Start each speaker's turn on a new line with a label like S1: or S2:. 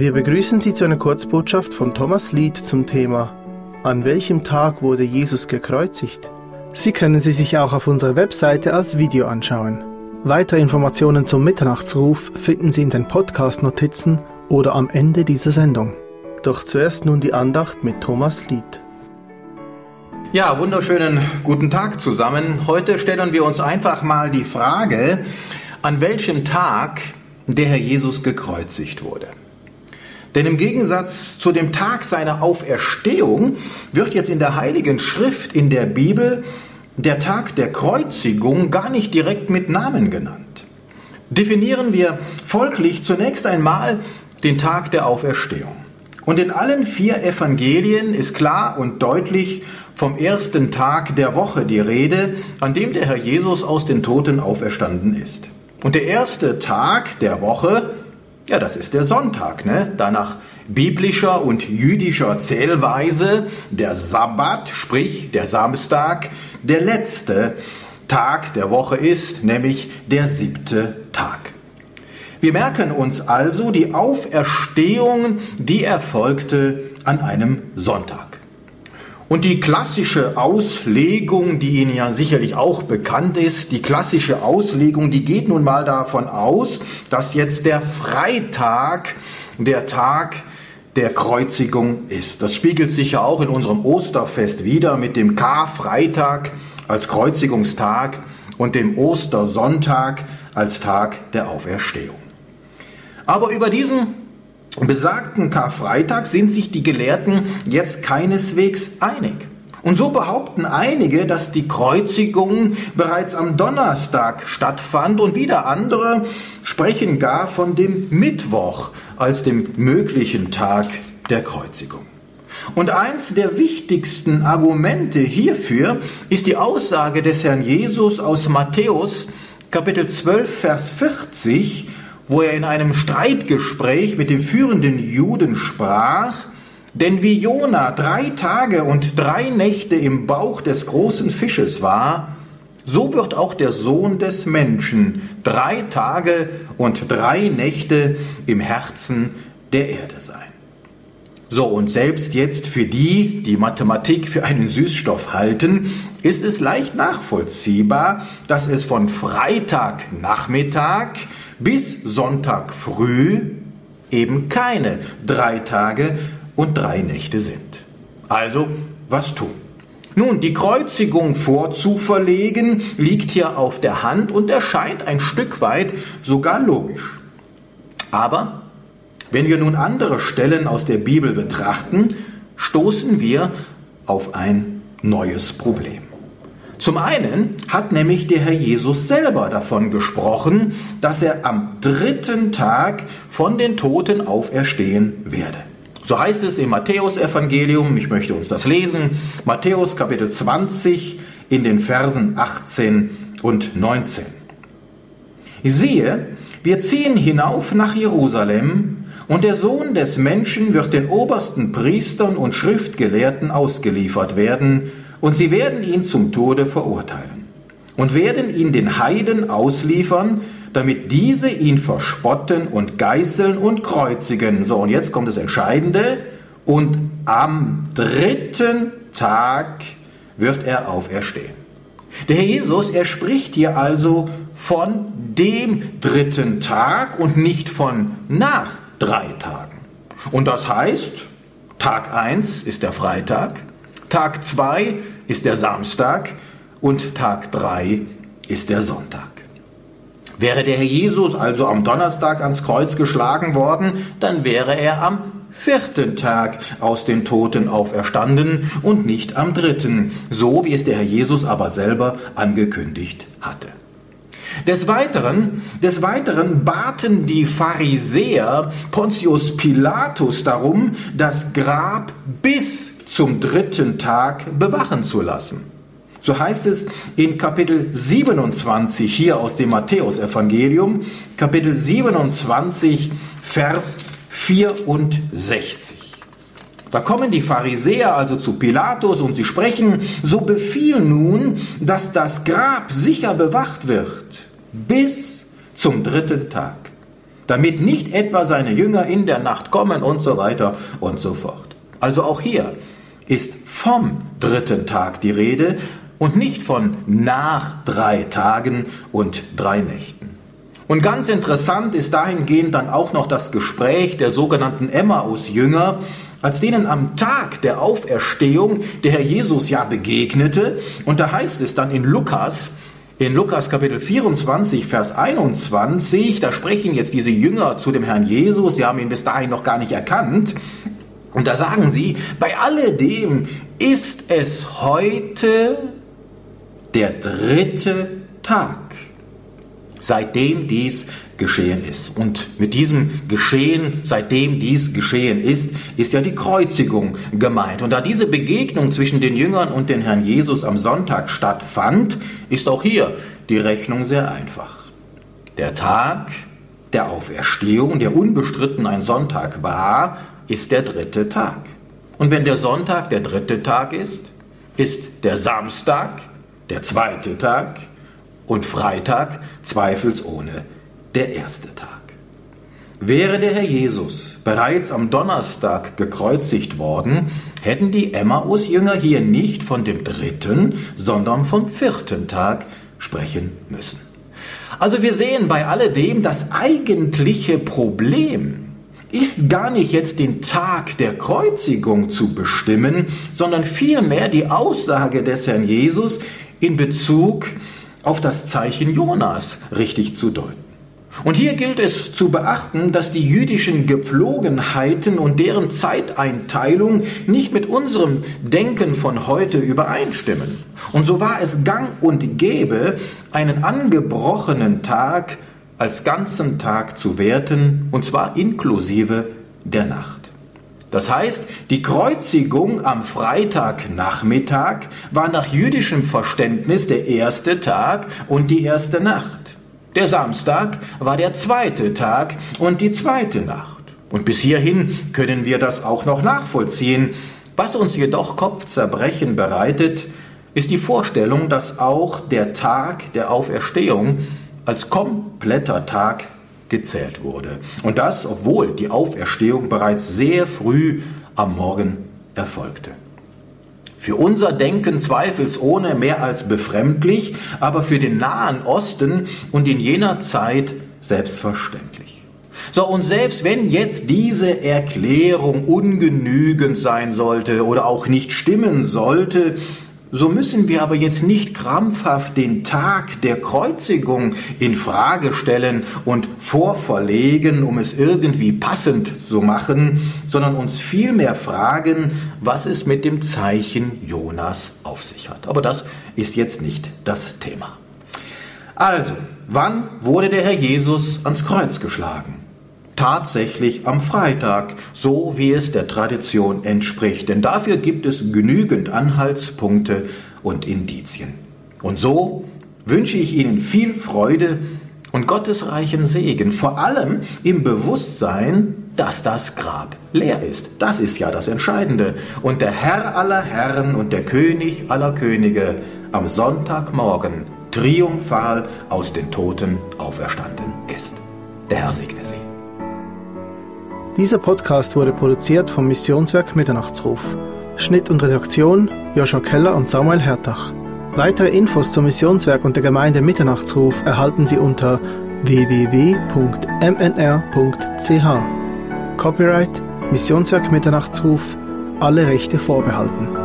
S1: Wir begrüßen Sie zu einer Kurzbotschaft von Thomas Lied zum Thema An welchem Tag wurde Jesus gekreuzigt? Sie können sie sich auch auf unserer Webseite als Video anschauen. Weitere Informationen zum Mitternachtsruf finden Sie in den Podcast-Notizen oder am Ende dieser Sendung. Doch zuerst nun die Andacht mit Thomas Lied.
S2: Ja, wunderschönen guten Tag zusammen. Heute stellen wir uns einfach mal die Frage, an welchem Tag der Herr Jesus gekreuzigt wurde. Denn im Gegensatz zu dem Tag seiner Auferstehung wird jetzt in der Heiligen Schrift in der Bibel der Tag der Kreuzigung gar nicht direkt mit Namen genannt. Definieren wir folglich zunächst einmal den Tag der Auferstehung. Und in allen vier Evangelien ist klar und deutlich vom ersten Tag der Woche die Rede, an dem der Herr Jesus aus den Toten auferstanden ist. Und der erste Tag der Woche ja, das ist der Sonntag, ne? Da nach biblischer und jüdischer Zählweise der Sabbat, sprich der Samstag, der letzte Tag der Woche ist, nämlich der siebte Tag. Wir merken uns also die Auferstehung, die erfolgte an einem Sonntag. Und die klassische Auslegung, die Ihnen ja sicherlich auch bekannt ist, die klassische Auslegung, die geht nun mal davon aus, dass jetzt der Freitag der Tag der Kreuzigung ist. Das spiegelt sich ja auch in unserem Osterfest wieder mit dem Karfreitag als Kreuzigungstag und dem Ostersonntag als Tag der Auferstehung. Aber über diesen besagten Karfreitag sind sich die Gelehrten jetzt keineswegs einig. Und so behaupten einige, dass die Kreuzigung bereits am Donnerstag stattfand und wieder andere sprechen gar von dem Mittwoch als dem möglichen Tag der Kreuzigung. Und eins der wichtigsten Argumente hierfür ist die Aussage des Herrn Jesus aus Matthäus Kapitel 12 Vers 40, wo er in einem Streitgespräch mit dem führenden Juden sprach, denn wie Jona drei Tage und drei Nächte im Bauch des großen Fisches war, so wird auch der Sohn des Menschen drei Tage und drei Nächte im Herzen der Erde sein. So, und selbst jetzt für die, die Mathematik für einen Süßstoff halten, ist es leicht nachvollziehbar, dass es von Freitagnachmittag bis Sonntag früh eben keine drei Tage und drei Nächte sind. Also, was tun? Nun, die Kreuzigung vorzuverlegen liegt hier auf der Hand und erscheint ein Stück weit sogar logisch. Aber wenn wir nun andere Stellen aus der Bibel betrachten, stoßen wir auf ein neues Problem. Zum einen hat nämlich der Herr Jesus selber davon gesprochen, dass er am dritten Tag von den Toten auferstehen werde. So heißt es im Matthäusevangelium, ich möchte uns das lesen, Matthäus Kapitel 20 in den Versen 18 und 19. Siehe, wir ziehen hinauf nach Jerusalem, und der Sohn des Menschen wird den obersten Priestern und Schriftgelehrten ausgeliefert werden, und sie werden ihn zum Tode verurteilen und werden ihn den Heiden ausliefern, damit diese ihn verspotten und geißeln und kreuzigen. So, und jetzt kommt das Entscheidende. Und am dritten Tag wird er auferstehen. Der Herr Jesus, er spricht hier also von dem dritten Tag und nicht von nach drei Tagen. Und das heißt, Tag 1 ist der Freitag, Tag 2 ist der Samstag und Tag 3 ist der Sonntag. Wäre der Herr Jesus also am Donnerstag ans Kreuz geschlagen worden, dann wäre er am vierten Tag aus den Toten auferstanden und nicht am dritten, so wie es der Herr Jesus aber selber angekündigt hatte. Des Weiteren, des Weiteren baten die Pharisäer Pontius Pilatus darum, das Grab bis zum dritten Tag bewachen zu lassen. So heißt es in Kapitel 27 hier aus dem Matthäusevangelium, Kapitel 27, Vers 64. Da kommen die Pharisäer also zu Pilatus und sie sprechen, so befiehl nun, dass das Grab sicher bewacht wird bis zum dritten Tag. damit nicht etwa seine Jünger in der Nacht kommen und so weiter und so fort. Also auch hier ist vom dritten Tag die Rede und nicht von nach drei Tagen und drei Nächten. Und ganz interessant ist dahingehend dann auch noch das Gespräch der sogenannten Emmaus-Jünger, als denen am Tag der Auferstehung der Herr Jesus ja begegnete. Und da heißt es dann in Lukas, in Lukas Kapitel 24, Vers 21, da sprechen jetzt diese Jünger zu dem Herrn Jesus, sie haben ihn bis dahin noch gar nicht erkannt. Und da sagen sie, bei alledem ist es heute der dritte Tag, seitdem dies geschehen ist. Und mit diesem Geschehen, seitdem dies geschehen ist, ist ja die Kreuzigung gemeint. Und da diese Begegnung zwischen den Jüngern und den Herrn Jesus am Sonntag stattfand, ist auch hier die Rechnung sehr einfach. Der Tag der Auferstehung, der unbestritten ein Sonntag war, ist der dritte Tag. Und wenn der Sonntag der dritte Tag ist, ist der Samstag der zweite Tag und Freitag zweifelsohne der erste Tag. Wäre der Herr Jesus bereits am Donnerstag gekreuzigt worden, hätten die Emmaus-Jünger hier nicht von dem dritten, sondern vom vierten Tag sprechen müssen. Also wir sehen bei alledem das eigentliche Problem ist gar nicht jetzt den Tag der Kreuzigung zu bestimmen, sondern vielmehr die Aussage des Herrn Jesus in Bezug auf das Zeichen Jonas richtig zu deuten. Und hier gilt es zu beachten, dass die jüdischen Gepflogenheiten und deren Zeiteinteilung nicht mit unserem Denken von heute übereinstimmen. Und so war es gang und gäbe, einen angebrochenen Tag als ganzen Tag zu werten, und zwar inklusive der Nacht. Das heißt, die Kreuzigung am Freitagnachmittag war nach jüdischem Verständnis der erste Tag und die erste Nacht. Der Samstag war der zweite Tag und die zweite Nacht. Und bis hierhin können wir das auch noch nachvollziehen. Was uns jedoch Kopfzerbrechen bereitet, ist die Vorstellung, dass auch der Tag der Auferstehung als kompletter Tag gezählt wurde. Und das, obwohl die Auferstehung bereits sehr früh am Morgen erfolgte. Für unser Denken zweifelsohne mehr als befremdlich, aber für den Nahen Osten und in jener Zeit selbstverständlich. So, und selbst wenn jetzt diese Erklärung ungenügend sein sollte oder auch nicht stimmen sollte, so müssen wir aber jetzt nicht krampfhaft den Tag der Kreuzigung in Frage stellen und vorverlegen, um es irgendwie passend zu machen, sondern uns vielmehr fragen, was es mit dem Zeichen Jonas auf sich hat. Aber das ist jetzt nicht das Thema. Also, wann wurde der Herr Jesus ans Kreuz geschlagen? Tatsächlich am Freitag, so wie es der Tradition entspricht. Denn dafür gibt es genügend Anhaltspunkte und Indizien. Und so wünsche ich Ihnen viel Freude und gottesreichen Segen, vor allem im Bewusstsein, dass das Grab leer ist. Das ist ja das Entscheidende. Und der Herr aller Herren und der König aller Könige am Sonntagmorgen triumphal aus den Toten auferstanden ist. Der Herr segne Sie.
S1: Dieser Podcast wurde produziert vom Missionswerk Mitternachtsruf. Schnitt und Redaktion Joshua Keller und Samuel Hertach. Weitere Infos zum Missionswerk und der Gemeinde Mitternachtsruf erhalten Sie unter www.mnr.ch. Copyright Missionswerk Mitternachtsruf, alle Rechte vorbehalten.